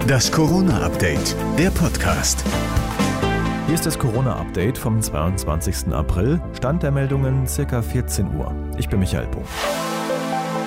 Das Corona-Update, der Podcast. Hier ist das Corona-Update vom 22. April. Stand der Meldungen circa 14 Uhr. Ich bin Michael Buch.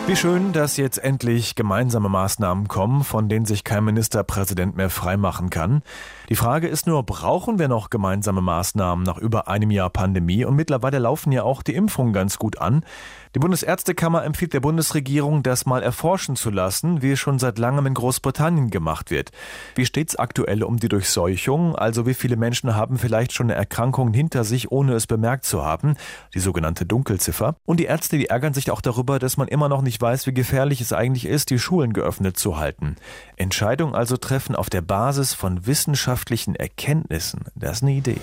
Wie schön, dass jetzt endlich gemeinsame Maßnahmen kommen, von denen sich kein Ministerpräsident mehr freimachen kann. Die Frage ist nur, brauchen wir noch gemeinsame Maßnahmen nach über einem Jahr Pandemie? Und mittlerweile laufen ja auch die Impfungen ganz gut an. Die Bundesärztekammer empfiehlt der Bundesregierung, das mal erforschen zu lassen, wie es schon seit langem in Großbritannien gemacht wird. Wie steht es aktuell um die Durchseuchung? Also wie viele Menschen haben vielleicht schon eine Erkrankung hinter sich, ohne es bemerkt zu haben? Die sogenannte Dunkelziffer. Und die Ärzte, die ärgern sich auch darüber, dass man immer noch nicht weiß, wie gefährlich es eigentlich ist, die Schulen geöffnet zu halten. Entscheidung also treffen auf der Basis von wissenschaftlichen Erkenntnissen. Das ist eine Idee.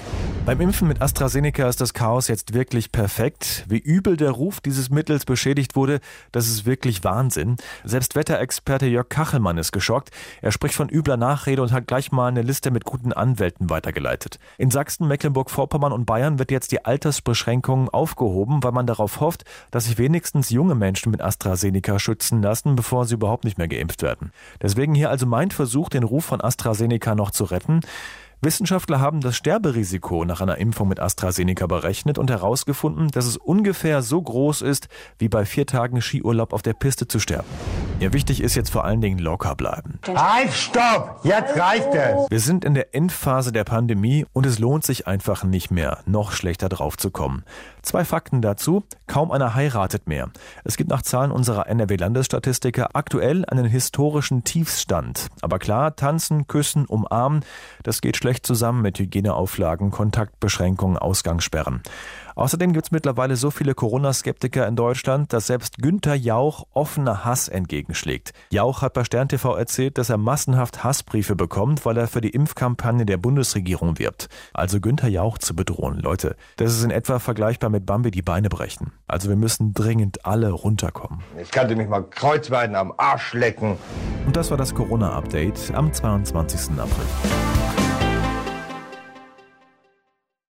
Beim Impfen mit AstraZeneca ist das Chaos jetzt wirklich perfekt. Wie übel der Ruf dieses Mittels beschädigt wurde, das ist wirklich Wahnsinn. Selbst Wetterexperte Jörg Kachelmann ist geschockt. Er spricht von übler Nachrede und hat gleich mal eine Liste mit guten Anwälten weitergeleitet. In Sachsen, Mecklenburg-Vorpommern und Bayern wird jetzt die Altersbeschränkung aufgehoben, weil man darauf hofft, dass sich wenigstens junge Menschen mit AstraZeneca schützen lassen, bevor sie überhaupt nicht mehr geimpft werden. Deswegen hier also mein Versuch, den Ruf von AstraZeneca noch zu retten. Wissenschaftler haben das Sterberisiko nach einer Impfung mit AstraZeneca berechnet und herausgefunden, dass es ungefähr so groß ist, wie bei vier Tagen Skiurlaub auf der Piste zu sterben. Ja, wichtig ist jetzt vor allen Dingen locker bleiben. Halt, stopp! Jetzt reicht es! Wir sind in der Endphase der Pandemie und es lohnt sich einfach nicht mehr, noch schlechter drauf zu kommen. Zwei Fakten dazu. Kaum einer heiratet mehr. Es gibt nach Zahlen unserer NRW-Landesstatistiker aktuell einen historischen Tiefstand. Aber klar, tanzen, küssen, umarmen, das geht schlecht zusammen mit Hygieneauflagen, Kontaktbeschränkungen, Ausgangssperren. Außerdem gibt es mittlerweile so viele Corona-Skeptiker in Deutschland, dass selbst Günther Jauch offener Hass entgegenschlägt. Jauch hat bei Stern TV erzählt, dass er massenhaft Hassbriefe bekommt, weil er für die Impfkampagne der Bundesregierung wirbt. Also Günther Jauch zu bedrohen. Leute, das ist in etwa vergleichbar mit Bambi die Beine brechen. Also wir müssen dringend alle runterkommen. Ich kannte mich mal kreuzweiten am Arsch lecken. Und das war das Corona-Update am 22. April.